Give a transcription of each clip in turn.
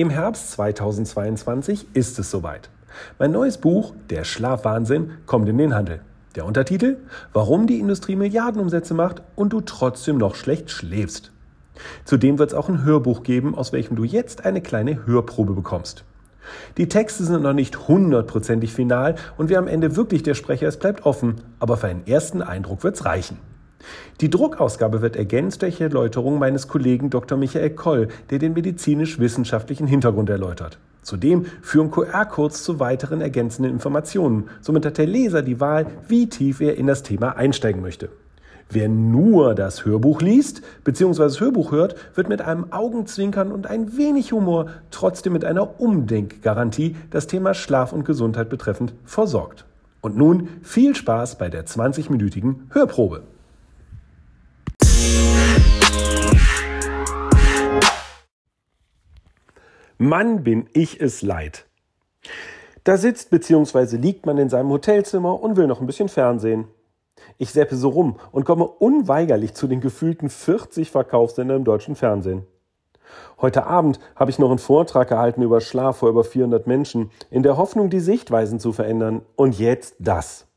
Im Herbst 2022 ist es soweit. Mein neues Buch, Der Schlafwahnsinn, kommt in den Handel. Der Untertitel? Warum die Industrie Milliardenumsätze macht und du trotzdem noch schlecht schläfst. Zudem wird es auch ein Hörbuch geben, aus welchem du jetzt eine kleine Hörprobe bekommst. Die Texte sind noch nicht hundertprozentig final und wer am Ende wirklich der Sprecher ist, bleibt offen, aber für einen ersten Eindruck wird's reichen. Die Druckausgabe wird ergänzt durch Erläuterungen meines Kollegen Dr. Michael Koll, der den medizinisch-wissenschaftlichen Hintergrund erläutert. Zudem führen QR-Codes zu weiteren ergänzenden Informationen. Somit hat der Leser die Wahl, wie tief er in das Thema einsteigen möchte. Wer nur das Hörbuch liest bzw. das Hörbuch hört, wird mit einem Augenzwinkern und ein wenig Humor trotzdem mit einer Umdenkgarantie das Thema Schlaf und Gesundheit betreffend versorgt. Und nun viel Spaß bei der 20-minütigen Hörprobe. Mann, bin ich es leid. Da sitzt bzw. liegt man in seinem Hotelzimmer und will noch ein bisschen Fernsehen. Ich seppe so rum und komme unweigerlich zu den gefühlten 40 Verkaufssendern im deutschen Fernsehen. Heute Abend habe ich noch einen Vortrag gehalten über Schlaf vor über 400 Menschen, in der Hoffnung, die Sichtweisen zu verändern. Und jetzt das.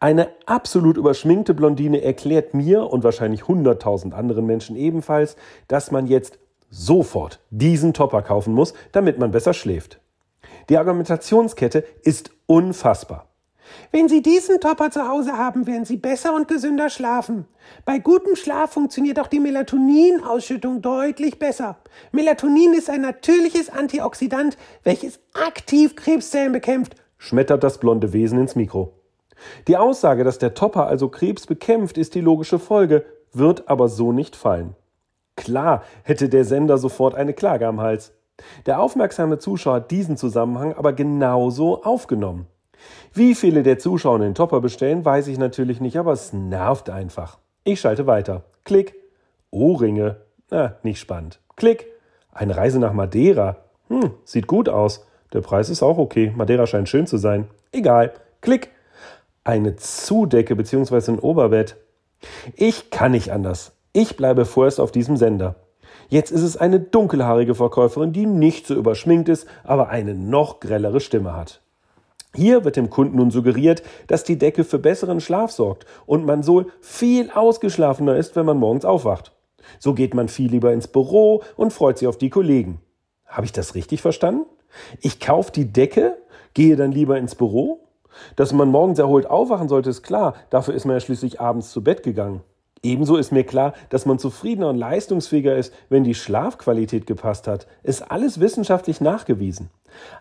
Eine absolut überschminkte Blondine erklärt mir und wahrscheinlich 100.000 anderen Menschen ebenfalls, dass man jetzt sofort diesen Topper kaufen muss, damit man besser schläft. Die Argumentationskette ist unfassbar. Wenn Sie diesen Topper zu Hause haben, werden Sie besser und gesünder schlafen. Bei gutem Schlaf funktioniert auch die Melatoninausschüttung deutlich besser. Melatonin ist ein natürliches Antioxidant, welches aktiv Krebszellen bekämpft, schmettert das blonde Wesen ins Mikro. Die Aussage, dass der Topper also Krebs bekämpft, ist die logische Folge, wird aber so nicht fallen. Klar hätte der Sender sofort eine Klage am Hals. Der aufmerksame Zuschauer hat diesen Zusammenhang aber genauso aufgenommen. Wie viele der Zuschauer den Topper bestellen, weiß ich natürlich nicht, aber es nervt einfach. Ich schalte weiter. Klick. Ohrringe. Na, nicht spannend. Klick. Eine Reise nach Madeira. Hm, sieht gut aus. Der Preis ist auch okay. Madeira scheint schön zu sein. Egal. Klick. Eine Zudecke bzw. ein Oberbett. Ich kann nicht anders. Ich bleibe vorerst auf diesem Sender. Jetzt ist es eine dunkelhaarige Verkäuferin, die nicht so überschminkt ist, aber eine noch grellere Stimme hat. Hier wird dem Kunden nun suggeriert, dass die Decke für besseren Schlaf sorgt und man so viel ausgeschlafener ist, wenn man morgens aufwacht. So geht man viel lieber ins Büro und freut sich auf die Kollegen. Habe ich das richtig verstanden? Ich kaufe die Decke, gehe dann lieber ins Büro? Dass man morgens erholt aufwachen sollte, ist klar. Dafür ist man ja schließlich abends zu Bett gegangen. Ebenso ist mir klar, dass man zufriedener und leistungsfähiger ist, wenn die Schlafqualität gepasst hat. Ist alles wissenschaftlich nachgewiesen.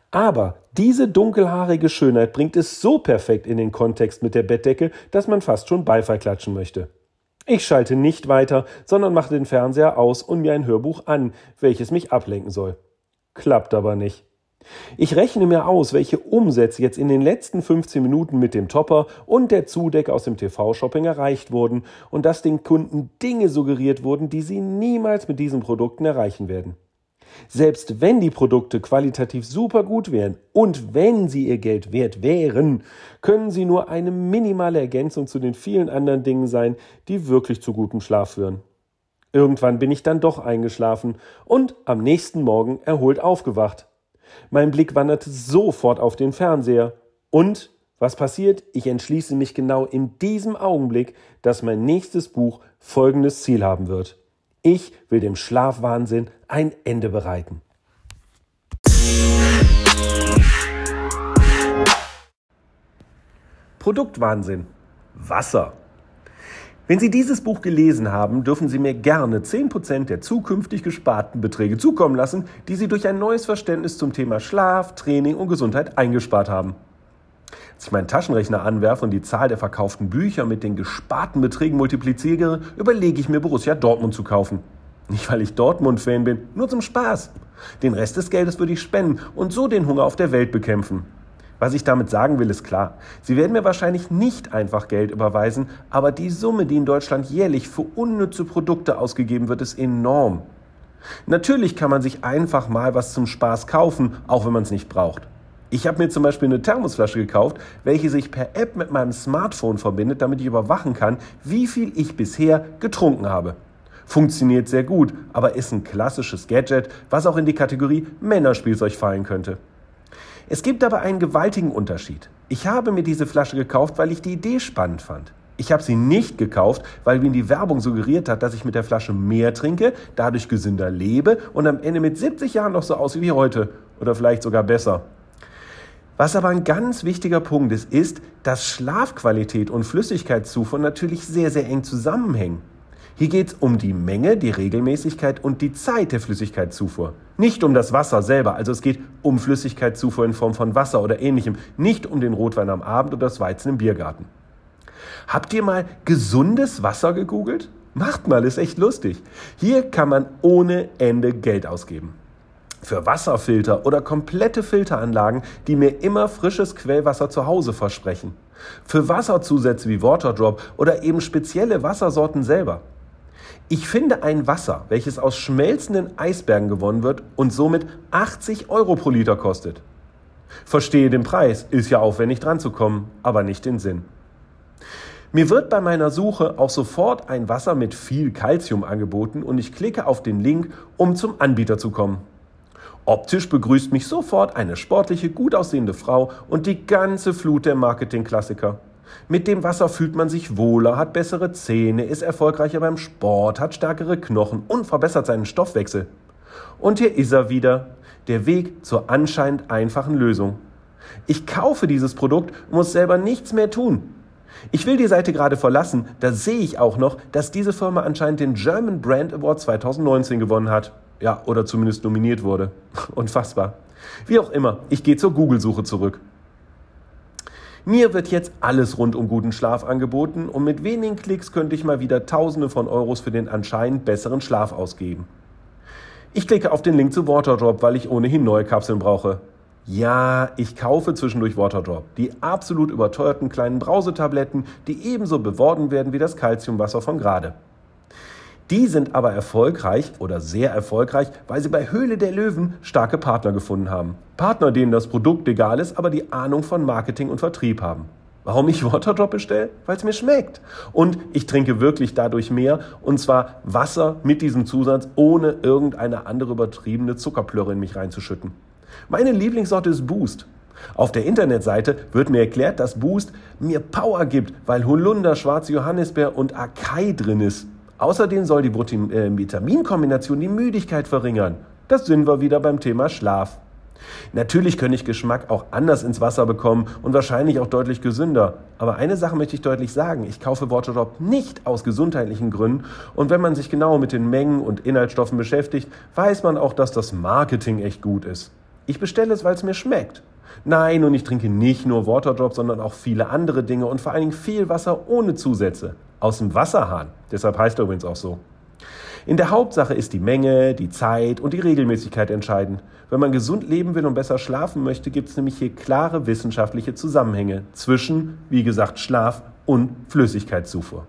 Aber diese dunkelhaarige Schönheit bringt es so perfekt in den Kontext mit der Bettdecke, dass man fast schon Beifall klatschen möchte. Ich schalte nicht weiter, sondern mache den Fernseher aus und mir ein Hörbuch an, welches mich ablenken soll. Klappt aber nicht. Ich rechne mir aus, welche Umsätze jetzt in den letzten 15 Minuten mit dem Topper und der Zudeck aus dem TV-Shopping erreicht wurden und dass den Kunden Dinge suggeriert wurden, die sie niemals mit diesen Produkten erreichen werden. Selbst wenn die Produkte qualitativ super gut wären und wenn sie ihr Geld wert wären, können sie nur eine minimale Ergänzung zu den vielen anderen Dingen sein, die wirklich zu gutem Schlaf führen. Irgendwann bin ich dann doch eingeschlafen und am nächsten Morgen erholt aufgewacht. Mein Blick wanderte sofort auf den Fernseher. Und was passiert? Ich entschließe mich genau in diesem Augenblick, dass mein nächstes Buch folgendes Ziel haben wird. Ich will dem Schlafwahnsinn ein Ende bereiten. Produktwahnsinn. Wasser. Wenn Sie dieses Buch gelesen haben, dürfen Sie mir gerne 10% der zukünftig gesparten Beträge zukommen lassen, die Sie durch ein neues Verständnis zum Thema Schlaf, Training und Gesundheit eingespart haben. Als ich meinen Taschenrechner anwerfe und die Zahl der verkauften Bücher mit den gesparten Beträgen multipliziere, überlege ich mir Borussia Dortmund zu kaufen. Nicht, weil ich Dortmund-Fan bin, nur zum Spaß. Den Rest des Geldes würde ich spenden und so den Hunger auf der Welt bekämpfen. Was ich damit sagen will, ist klar. Sie werden mir wahrscheinlich nicht einfach Geld überweisen, aber die Summe, die in Deutschland jährlich für unnütze Produkte ausgegeben wird, ist enorm. Natürlich kann man sich einfach mal was zum Spaß kaufen, auch wenn man es nicht braucht. Ich habe mir zum Beispiel eine Thermosflasche gekauft, welche sich per App mit meinem Smartphone verbindet, damit ich überwachen kann, wie viel ich bisher getrunken habe. Funktioniert sehr gut, aber ist ein klassisches Gadget, was auch in die Kategorie Männerspielzeug fallen könnte. Es gibt aber einen gewaltigen Unterschied. Ich habe mir diese Flasche gekauft, weil ich die Idee spannend fand. Ich habe sie nicht gekauft, weil mir die Werbung suggeriert hat, dass ich mit der Flasche mehr trinke, dadurch gesünder lebe und am Ende mit 70 Jahren noch so aussehe wie heute oder vielleicht sogar besser. Was aber ein ganz wichtiger Punkt ist, ist, dass Schlafqualität und Flüssigkeitszufuhr natürlich sehr, sehr eng zusammenhängen. Hier geht es um die Menge, die Regelmäßigkeit und die Zeit der Flüssigkeitszufuhr. Nicht um das Wasser selber, also es geht um Flüssigkeitszufuhr in Form von Wasser oder ähnlichem, nicht um den Rotwein am Abend oder das Weizen im Biergarten. Habt ihr mal gesundes Wasser gegoogelt? Macht mal, ist echt lustig. Hier kann man ohne Ende Geld ausgeben. Für Wasserfilter oder komplette Filteranlagen, die mir immer frisches Quellwasser zu Hause versprechen. Für Wasserzusätze wie Waterdrop oder eben spezielle Wassersorten selber. Ich finde ein Wasser, welches aus schmelzenden Eisbergen gewonnen wird und somit 80 Euro pro Liter kostet. Verstehe den Preis, ist ja aufwendig dran zu kommen, aber nicht den Sinn. Mir wird bei meiner Suche auch sofort ein Wasser mit viel Calcium angeboten und ich klicke auf den Link, um zum Anbieter zu kommen. Optisch begrüßt mich sofort eine sportliche, gut aussehende Frau und die ganze Flut der Marketingklassiker. Mit dem Wasser fühlt man sich wohler, hat bessere Zähne, ist erfolgreicher beim Sport, hat stärkere Knochen und verbessert seinen Stoffwechsel. Und hier ist er wieder, der Weg zur anscheinend einfachen Lösung. Ich kaufe dieses Produkt, muss selber nichts mehr tun. Ich will die Seite gerade verlassen, da sehe ich auch noch, dass diese Firma anscheinend den German Brand Award 2019 gewonnen hat. Ja, oder zumindest nominiert wurde. Unfassbar. Wie auch immer, ich gehe zur Google-Suche zurück. Mir wird jetzt alles rund um guten Schlaf angeboten und mit wenigen Klicks könnte ich mal wieder Tausende von Euros für den anscheinend besseren Schlaf ausgeben. Ich klicke auf den Link zu Waterdrop, weil ich ohnehin neue Kapseln brauche. Ja, ich kaufe zwischendurch Waterdrop, die absolut überteuerten kleinen Brausetabletten, die ebenso beworben werden wie das Calciumwasser von gerade. Die sind aber erfolgreich oder sehr erfolgreich, weil sie bei Höhle der Löwen starke Partner gefunden haben. Partner, denen das Produkt egal ist, aber die Ahnung von Marketing und Vertrieb haben. Warum ich Waterdrop bestelle? Weil es mir schmeckt. Und ich trinke wirklich dadurch mehr. Und zwar Wasser mit diesem Zusatz, ohne irgendeine andere übertriebene Zuckerplörre in mich reinzuschütten. Meine Lieblingssorte ist Boost. Auf der Internetseite wird mir erklärt, dass Boost mir Power gibt, weil Holunder, schwarze Johannisbeer und Acai drin ist. Außerdem soll die äh, Vitaminkombination die Müdigkeit verringern. Das sind wir wieder beim Thema Schlaf. Natürlich könnte ich Geschmack auch anders ins Wasser bekommen und wahrscheinlich auch deutlich gesünder. Aber eine Sache möchte ich deutlich sagen. Ich kaufe Waterdrop nicht aus gesundheitlichen Gründen. Und wenn man sich genau mit den Mengen und Inhaltsstoffen beschäftigt, weiß man auch, dass das Marketing echt gut ist. Ich bestelle es, weil es mir schmeckt. Nein, und ich trinke nicht nur Waterdrop, sondern auch viele andere Dinge und vor allen Dingen viel Wasser ohne Zusätze. Aus dem Wasserhahn. Deshalb heißt er übrigens auch so. In der Hauptsache ist die Menge, die Zeit und die Regelmäßigkeit entscheidend. Wenn man gesund leben will und besser schlafen möchte, gibt es nämlich hier klare wissenschaftliche Zusammenhänge zwischen, wie gesagt, Schlaf und Flüssigkeitszufuhr.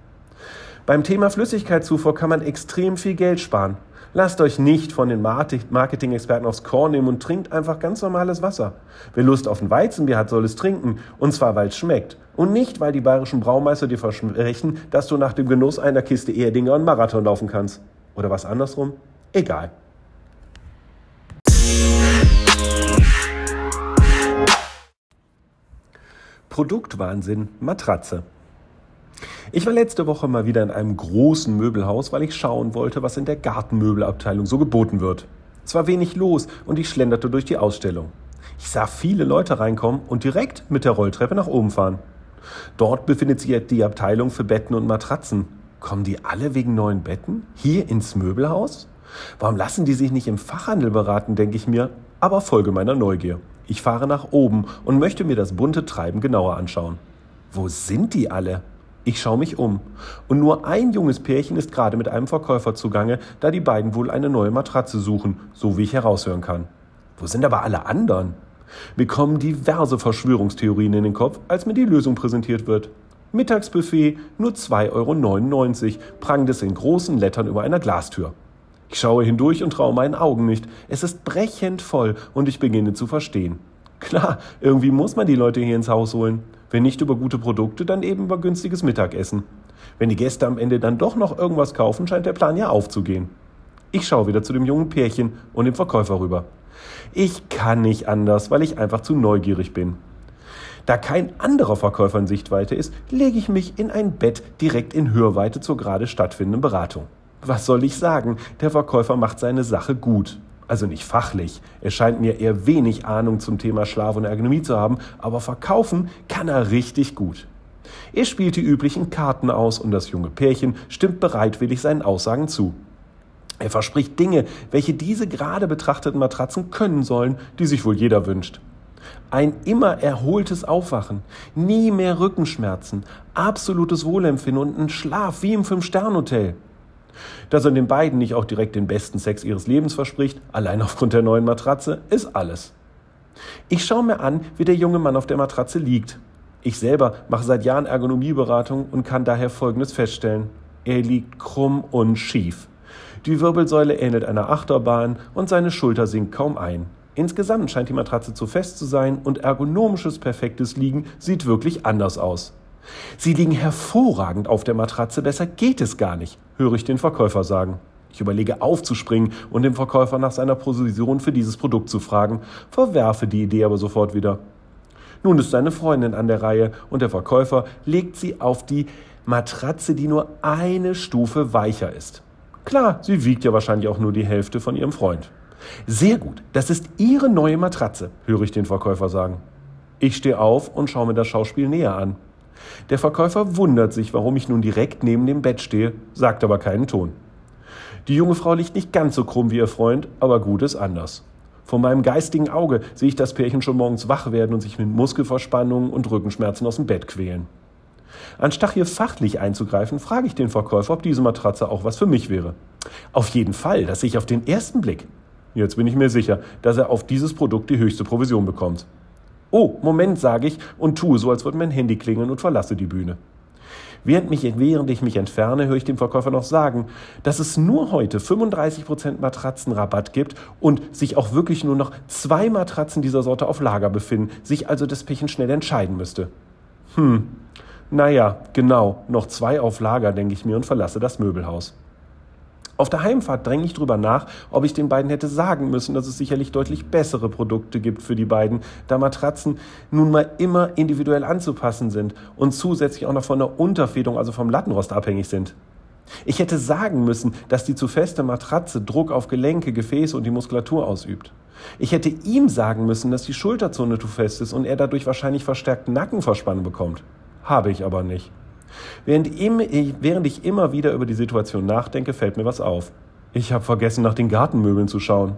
Beim Thema Flüssigkeitszufuhr kann man extrem viel Geld sparen. Lasst euch nicht von den Marketing-Experten aufs Korn nehmen und trinkt einfach ganz normales Wasser. Wer Lust auf ein Weizenbier hat, soll es trinken. Und zwar, weil es schmeckt. Und nicht, weil die bayerischen Braumeister dir versprechen, dass du nach dem Genuss einer Kiste Erdinger einen Marathon laufen kannst. Oder was andersrum? Egal. Produktwahnsinn Matratze. Ich war letzte Woche mal wieder in einem großen Möbelhaus, weil ich schauen wollte, was in der Gartenmöbelabteilung so geboten wird. Es war wenig los und ich schlenderte durch die Ausstellung. Ich sah viele Leute reinkommen und direkt mit der Rolltreppe nach oben fahren. Dort befindet sich die Abteilung für Betten und Matratzen. Kommen die alle wegen neuen Betten? Hier ins Möbelhaus? Warum lassen die sich nicht im Fachhandel beraten, denke ich mir, aber folge meiner Neugier. Ich fahre nach oben und möchte mir das bunte Treiben genauer anschauen. Wo sind die alle? Ich schaue mich um. Und nur ein junges Pärchen ist gerade mit einem Verkäufer zugange, da die beiden wohl eine neue Matratze suchen, so wie ich heraushören kann. Wo sind aber alle anderen? Mir kommen diverse Verschwörungstheorien in den Kopf, als mir die Lösung präsentiert wird. Mittagsbuffet nur 2,99 Euro, prangt es in großen Lettern über einer Glastür. Ich schaue hindurch und traue meinen Augen nicht. Es ist brechend voll und ich beginne zu verstehen. Klar, irgendwie muss man die Leute hier ins Haus holen. Wenn nicht über gute Produkte, dann eben über günstiges Mittagessen. Wenn die Gäste am Ende dann doch noch irgendwas kaufen, scheint der Plan ja aufzugehen. Ich schaue wieder zu dem jungen Pärchen und dem Verkäufer rüber. Ich kann nicht anders, weil ich einfach zu neugierig bin. Da kein anderer Verkäufer in Sichtweite ist, lege ich mich in ein Bett direkt in Hörweite zur gerade stattfindenden Beratung. Was soll ich sagen? Der Verkäufer macht seine Sache gut. Also nicht fachlich. Er scheint mir eher wenig Ahnung zum Thema Schlaf und Ergonomie zu haben, aber verkaufen kann er richtig gut. Er spielt die üblichen Karten aus und das junge Pärchen stimmt bereitwillig seinen Aussagen zu. Er verspricht Dinge, welche diese gerade betrachteten Matratzen können sollen, die sich wohl jeder wünscht. Ein immer erholtes Aufwachen, nie mehr Rückenschmerzen, absolutes Wohlempfinden und ein Schlaf wie im Fünf-Stern-Hotel. Dass er den beiden nicht auch direkt den besten Sex ihres Lebens verspricht, allein aufgrund der neuen Matratze, ist alles. Ich schaue mir an, wie der junge Mann auf der Matratze liegt. Ich selber mache seit Jahren Ergonomieberatung und kann daher Folgendes feststellen. Er liegt krumm und schief. Die Wirbelsäule ähnelt einer Achterbahn und seine Schulter sinkt kaum ein. Insgesamt scheint die Matratze zu fest zu sein und ergonomisches perfektes Liegen sieht wirklich anders aus. Sie liegen hervorragend auf der Matratze, besser geht es gar nicht, höre ich den Verkäufer sagen. Ich überlege aufzuspringen und den Verkäufer nach seiner Position für dieses Produkt zu fragen, verwerfe die Idee aber sofort wieder. Nun ist seine Freundin an der Reihe und der Verkäufer legt sie auf die Matratze, die nur eine Stufe weicher ist. Klar, sie wiegt ja wahrscheinlich auch nur die Hälfte von ihrem Freund. Sehr gut, das ist Ihre neue Matratze, höre ich den Verkäufer sagen. Ich stehe auf und schaue mir das Schauspiel näher an. Der Verkäufer wundert sich, warum ich nun direkt neben dem Bett stehe, sagt aber keinen Ton. Die junge Frau liegt nicht ganz so krumm wie ihr Freund, aber gut ist anders. Vor meinem geistigen Auge sehe ich das Pärchen schon morgens wach werden und sich mit Muskelverspannungen und Rückenschmerzen aus dem Bett quälen. Anstatt hier fachlich einzugreifen, frage ich den Verkäufer, ob diese Matratze auch was für mich wäre. Auf jeden Fall, das sehe ich auf den ersten Blick. Jetzt bin ich mir sicher, dass er auf dieses Produkt die höchste Provision bekommt. Oh, Moment, sage ich und tue so, als würde mein Handy klingeln und verlasse die Bühne. Während, mich, während ich mich entferne, höre ich dem Verkäufer noch sagen, dass es nur heute 35% Matratzenrabatt gibt und sich auch wirklich nur noch zwei Matratzen dieser Sorte auf Lager befinden, sich also das Pärchen schnell entscheiden müsste. Hm, naja, genau, noch zwei auf Lager, denke ich mir und verlasse das Möbelhaus. Auf der Heimfahrt dränge ich drüber nach, ob ich den beiden hätte sagen müssen, dass es sicherlich deutlich bessere Produkte gibt für die beiden, da Matratzen nun mal immer individuell anzupassen sind und zusätzlich auch noch von der Unterfederung, also vom Lattenrost abhängig sind. Ich hätte sagen müssen, dass die zu feste Matratze Druck auf Gelenke, Gefäße und die Muskulatur ausübt. Ich hätte ihm sagen müssen, dass die Schulterzone zu fest ist und er dadurch wahrscheinlich verstärkt Nackenverspannung bekommt. Habe ich aber nicht. Während, ich immer wieder über die Situation nachdenke, fällt mir was auf. Ich habe vergessen, nach den Gartenmöbeln zu schauen.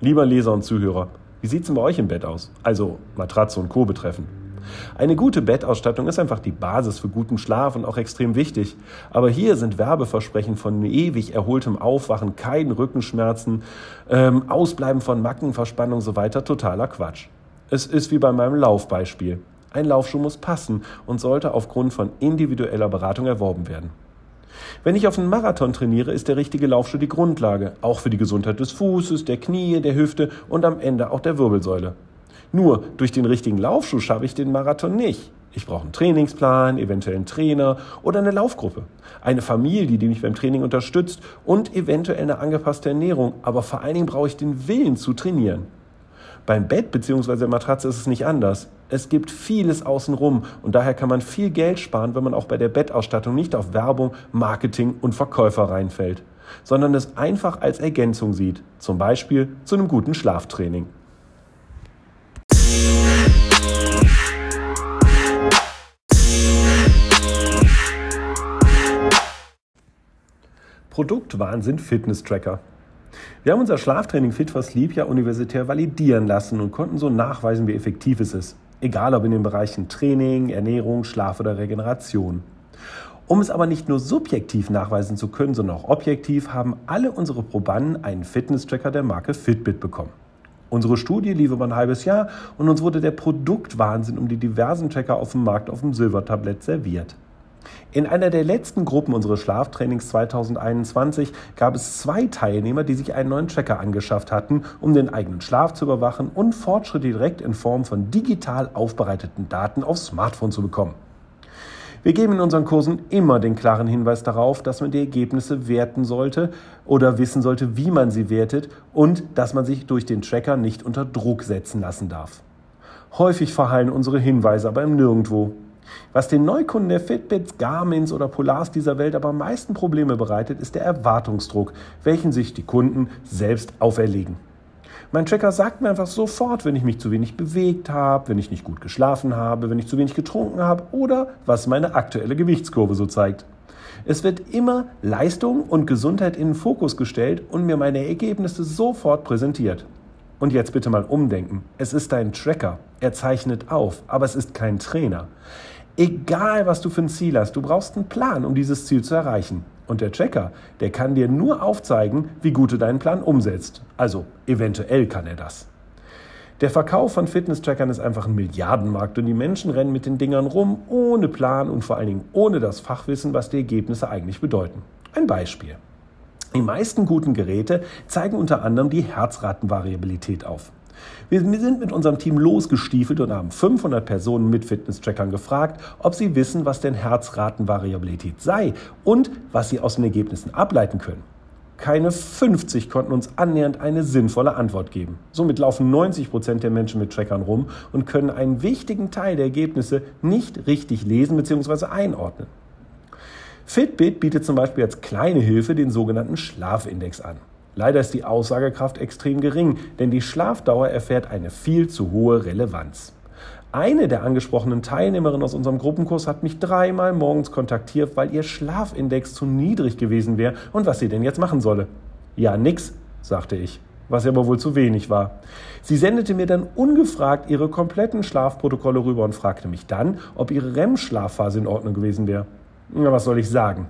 Lieber Leser und Zuhörer, wie sieht's denn bei euch im Bett aus? Also Matratze und Co. betreffen. Eine gute Bettausstattung ist einfach die Basis für guten Schlaf und auch extrem wichtig. Aber hier sind Werbeversprechen von ewig erholtem Aufwachen, keinen Rückenschmerzen, ähm, Ausbleiben von Mackenverspannung so weiter totaler Quatsch. Es ist wie bei meinem Laufbeispiel. Ein Laufschuh muss passen und sollte aufgrund von individueller Beratung erworben werden. Wenn ich auf einen Marathon trainiere, ist der richtige Laufschuh die Grundlage, auch für die Gesundheit des Fußes, der Knie, der Hüfte und am Ende auch der Wirbelsäule. Nur durch den richtigen Laufschuh schaffe ich den Marathon nicht. Ich brauche einen Trainingsplan, eventuell einen Trainer oder eine Laufgruppe. Eine Familie, die mich beim Training unterstützt und eventuell eine angepasste Ernährung. Aber vor allen Dingen brauche ich den Willen zu trainieren. Beim Bett bzw. der Matratze ist es nicht anders. Es gibt vieles außenrum und daher kann man viel Geld sparen, wenn man auch bei der Bettausstattung nicht auf Werbung, Marketing und Verkäufer reinfällt, sondern es einfach als Ergänzung sieht, zum Beispiel zu einem guten Schlaftraining. Produktwahnsinn Fitness Tracker. Wir haben unser Schlaftraining Fit for Sleep ja universitär validieren lassen und konnten so nachweisen, wie effektiv es ist. Egal ob in den Bereichen Training, Ernährung, Schlaf oder Regeneration. Um es aber nicht nur subjektiv nachweisen zu können, sondern auch objektiv, haben alle unsere Probanden einen Fitness-Tracker der Marke Fitbit bekommen. Unsere Studie lief über ein halbes Jahr und uns wurde der Produktwahnsinn um die diversen Tracker auf dem Markt auf dem Silbertablett serviert. In einer der letzten Gruppen unseres Schlaftrainings 2021 gab es zwei Teilnehmer, die sich einen neuen Tracker angeschafft hatten, um den eigenen Schlaf zu überwachen und Fortschritte direkt in Form von digital aufbereiteten Daten aufs Smartphone zu bekommen. Wir geben in unseren Kursen immer den klaren Hinweis darauf, dass man die Ergebnisse werten sollte oder wissen sollte, wie man sie wertet und dass man sich durch den Tracker nicht unter Druck setzen lassen darf. Häufig verhallen unsere Hinweise aber im Nirgendwo. Was den Neukunden der Fitbits, Garmins oder Polars dieser Welt aber am meisten Probleme bereitet, ist der Erwartungsdruck, welchen sich die Kunden selbst auferlegen. Mein Tracker sagt mir einfach sofort, wenn ich mich zu wenig bewegt habe, wenn ich nicht gut geschlafen habe, wenn ich zu wenig getrunken habe oder was meine aktuelle Gewichtskurve so zeigt. Es wird immer Leistung und Gesundheit in den Fokus gestellt und mir meine Ergebnisse sofort präsentiert. Und jetzt bitte mal umdenken. Es ist ein Tracker. Er zeichnet auf, aber es ist kein Trainer. Egal, was du für ein Ziel hast, du brauchst einen Plan, um dieses Ziel zu erreichen. Und der Checker, der kann dir nur aufzeigen, wie gut du deinen Plan umsetzt. Also eventuell kann er das. Der Verkauf von Fitness-Trackern ist einfach ein Milliardenmarkt und die Menschen rennen mit den Dingern rum, ohne Plan und vor allen Dingen ohne das Fachwissen, was die Ergebnisse eigentlich bedeuten. Ein Beispiel. Die meisten guten Geräte zeigen unter anderem die Herzratenvariabilität auf. Wir sind mit unserem Team losgestiefelt und haben 500 Personen mit Fitness-Trackern gefragt, ob sie wissen, was denn Herzratenvariabilität sei und was sie aus den Ergebnissen ableiten können. Keine 50 konnten uns annähernd eine sinnvolle Antwort geben. Somit laufen 90 Prozent der Menschen mit Trackern rum und können einen wichtigen Teil der Ergebnisse nicht richtig lesen bzw. einordnen. Fitbit bietet zum Beispiel als kleine Hilfe den sogenannten Schlafindex an. Leider ist die Aussagekraft extrem gering, denn die Schlafdauer erfährt eine viel zu hohe Relevanz. Eine der angesprochenen Teilnehmerinnen aus unserem Gruppenkurs hat mich dreimal morgens kontaktiert, weil ihr Schlafindex zu niedrig gewesen wäre und was sie denn jetzt machen solle. Ja, nix, sagte ich, was aber wohl zu wenig war. Sie sendete mir dann ungefragt ihre kompletten Schlafprotokolle rüber und fragte mich dann, ob ihre REM-Schlafphase in Ordnung gewesen wäre. Na, was soll ich sagen?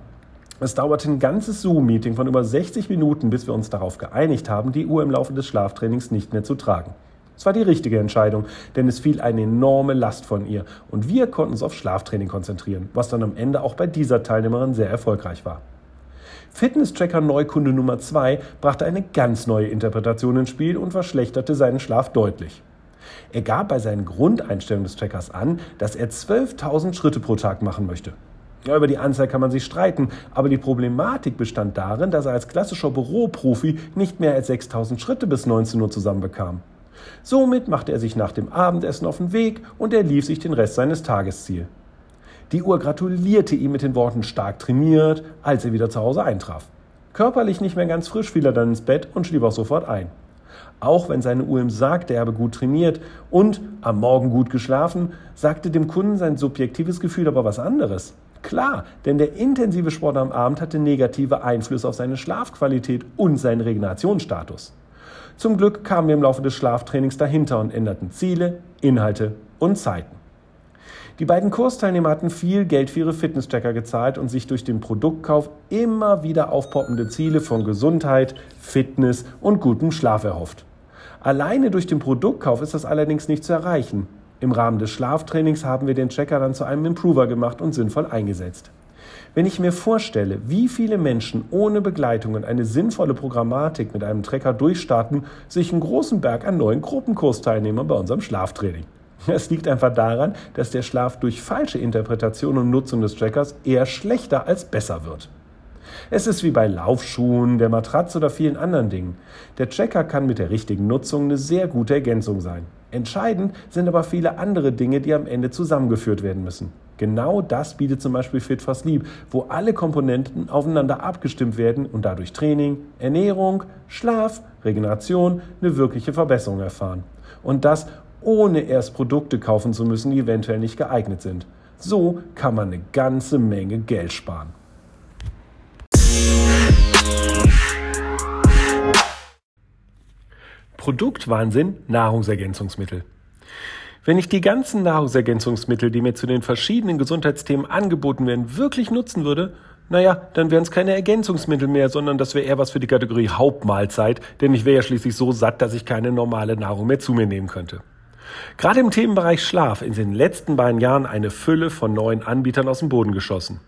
Es dauerte ein ganzes Zoom-Meeting von über 60 Minuten, bis wir uns darauf geeinigt haben, die Uhr im Laufe des Schlaftrainings nicht mehr zu tragen. Es war die richtige Entscheidung, denn es fiel eine enorme Last von ihr und wir konnten uns auf Schlaftraining konzentrieren, was dann am Ende auch bei dieser Teilnehmerin sehr erfolgreich war. Fitness-Tracker Neukunde Nummer 2 brachte eine ganz neue Interpretation ins Spiel und verschlechterte seinen Schlaf deutlich. Er gab bei seinen Grundeinstellungen des Trackers an, dass er 12.000 Schritte pro Tag machen möchte. Ja, über die Anzahl kann man sich streiten, aber die Problematik bestand darin, dass er als klassischer Büroprofi nicht mehr als 6000 Schritte bis 19 Uhr zusammenbekam. Somit machte er sich nach dem Abendessen auf den Weg und er lief sich den Rest seines Tagesziel. Die Uhr gratulierte ihm mit den Worten stark trainiert, als er wieder zu Hause eintraf. Körperlich nicht mehr ganz frisch fiel er dann ins Bett und schlief auch sofort ein. Auch wenn seine Uhr ihm sagte, er habe gut trainiert und am Morgen gut geschlafen, sagte dem Kunden sein subjektives Gefühl aber was anderes. Klar, denn der intensive Sport am Abend hatte negative Einflüsse auf seine Schlafqualität und seinen Regenerationsstatus. Zum Glück kamen wir im Laufe des Schlaftrainings dahinter und änderten Ziele, Inhalte und Zeiten. Die beiden Kursteilnehmer hatten viel Geld für ihre Fitnesstracker gezahlt und sich durch den Produktkauf immer wieder aufpoppende Ziele von Gesundheit, Fitness und gutem Schlaf erhofft. Alleine durch den Produktkauf ist das allerdings nicht zu erreichen. Im Rahmen des Schlaftrainings haben wir den Checker dann zu einem Improver gemacht und sinnvoll eingesetzt. Wenn ich mir vorstelle, wie viele Menschen ohne Begleitung und eine sinnvolle Programmatik mit einem Trecker durchstarten, sich einen großen Berg an neuen Gruppenkursteilnehmern bei unserem Schlaftraining. Es liegt einfach daran, dass der Schlaf durch falsche Interpretation und Nutzung des Trackers eher schlechter als besser wird. Es ist wie bei Laufschuhen, der Matratze oder vielen anderen Dingen. Der Tracker kann mit der richtigen Nutzung eine sehr gute Ergänzung sein. Entscheidend sind aber viele andere Dinge, die am Ende zusammengeführt werden müssen. Genau das bietet zum Beispiel Fit for Sleep, wo alle Komponenten aufeinander abgestimmt werden und dadurch Training, Ernährung, Schlaf, Regeneration eine wirkliche Verbesserung erfahren. Und das ohne erst Produkte kaufen zu müssen, die eventuell nicht geeignet sind. So kann man eine ganze Menge Geld sparen. Produktwahnsinn Nahrungsergänzungsmittel. Wenn ich die ganzen Nahrungsergänzungsmittel, die mir zu den verschiedenen Gesundheitsthemen angeboten werden, wirklich nutzen würde, naja, dann wären es keine Ergänzungsmittel mehr, sondern das wäre eher was für die Kategorie Hauptmahlzeit, denn ich wäre ja schließlich so satt, dass ich keine normale Nahrung mehr zu mir nehmen könnte. Gerade im Themenbereich Schlaf ist in den letzten beiden Jahren eine Fülle von neuen Anbietern aus dem Boden geschossen.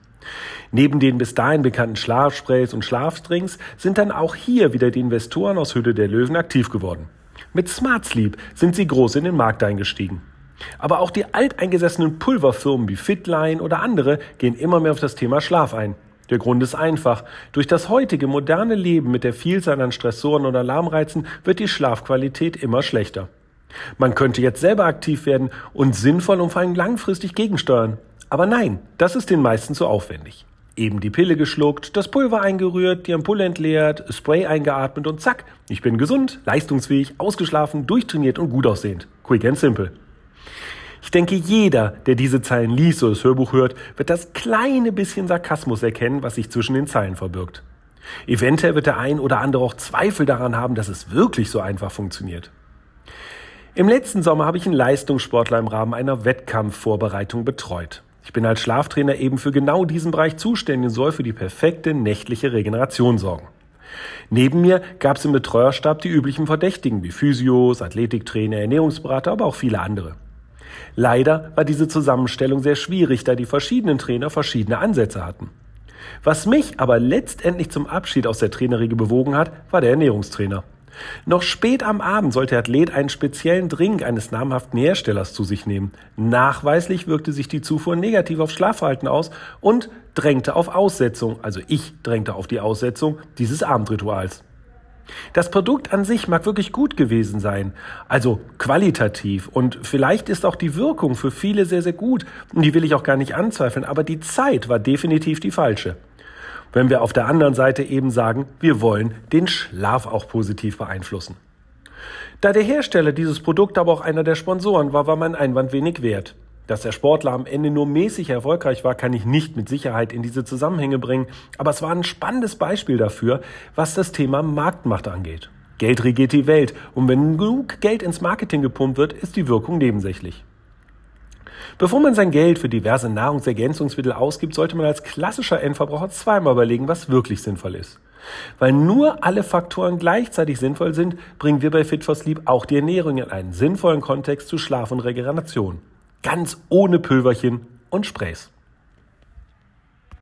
Neben den bis dahin bekannten Schlafsprays und Schlafdrinks sind dann auch hier wieder die Investoren aus Hülle der Löwen aktiv geworden. Mit Smart Sleep sind sie groß in den Markt eingestiegen. Aber auch die alteingesessenen Pulverfirmen wie Fitline oder andere gehen immer mehr auf das Thema Schlaf ein. Der Grund ist einfach. Durch das heutige moderne Leben mit der Vielzahl an Stressoren und Alarmreizen wird die Schlafqualität immer schlechter. Man könnte jetzt selber aktiv werden und sinnvoll und vor allem langfristig gegensteuern. Aber nein, das ist den meisten zu aufwendig. Eben die Pille geschluckt, das Pulver eingerührt, die Ampulle entleert, Spray eingeatmet und zack, ich bin gesund, leistungsfähig, ausgeschlafen, durchtrainiert und gut aussehend. Quick and simple. Ich denke, jeder, der diese Zeilen liest oder das Hörbuch hört, wird das kleine bisschen Sarkasmus erkennen, was sich zwischen den Zeilen verbirgt. Eventuell wird der ein oder andere auch Zweifel daran haben, dass es wirklich so einfach funktioniert. Im letzten Sommer habe ich einen Leistungssportler im Rahmen einer Wettkampfvorbereitung betreut. Ich bin als Schlaftrainer eben für genau diesen Bereich zuständig und soll für die perfekte nächtliche Regeneration sorgen. Neben mir gab es im Betreuerstab die üblichen Verdächtigen wie Physios, Athletiktrainer, Ernährungsberater, aber auch viele andere. Leider war diese Zusammenstellung sehr schwierig, da die verschiedenen Trainer verschiedene Ansätze hatten. Was mich aber letztendlich zum Abschied aus der Trainerriege bewogen hat, war der Ernährungstrainer. Noch spät am Abend sollte der Athlet einen speziellen Drink eines namhaften Herstellers zu sich nehmen. Nachweislich wirkte sich die Zufuhr negativ auf Schlafverhalten aus und drängte auf Aussetzung, also ich drängte auf die Aussetzung dieses Abendrituals. Das Produkt an sich mag wirklich gut gewesen sein, also qualitativ und vielleicht ist auch die Wirkung für viele sehr, sehr gut und die will ich auch gar nicht anzweifeln, aber die Zeit war definitiv die falsche. Wenn wir auf der anderen Seite eben sagen, wir wollen den Schlaf auch positiv beeinflussen. Da der Hersteller dieses Produkt aber auch einer der Sponsoren war, war mein Einwand wenig wert. Dass der Sportler am Ende nur mäßig erfolgreich war, kann ich nicht mit Sicherheit in diese Zusammenhänge bringen, aber es war ein spannendes Beispiel dafür, was das Thema Marktmacht angeht. Geld regiert die Welt und wenn genug Geld ins Marketing gepumpt wird, ist die Wirkung nebensächlich. Bevor man sein Geld für diverse Nahrungsergänzungsmittel ausgibt, sollte man als klassischer Endverbraucher zweimal überlegen, was wirklich sinnvoll ist. Weil nur alle Faktoren gleichzeitig sinnvoll sind, bringen wir bei Fit for Sleep auch die Ernährung in einen sinnvollen Kontext zu Schlaf und Regeneration. Ganz ohne Pülverchen und Sprays.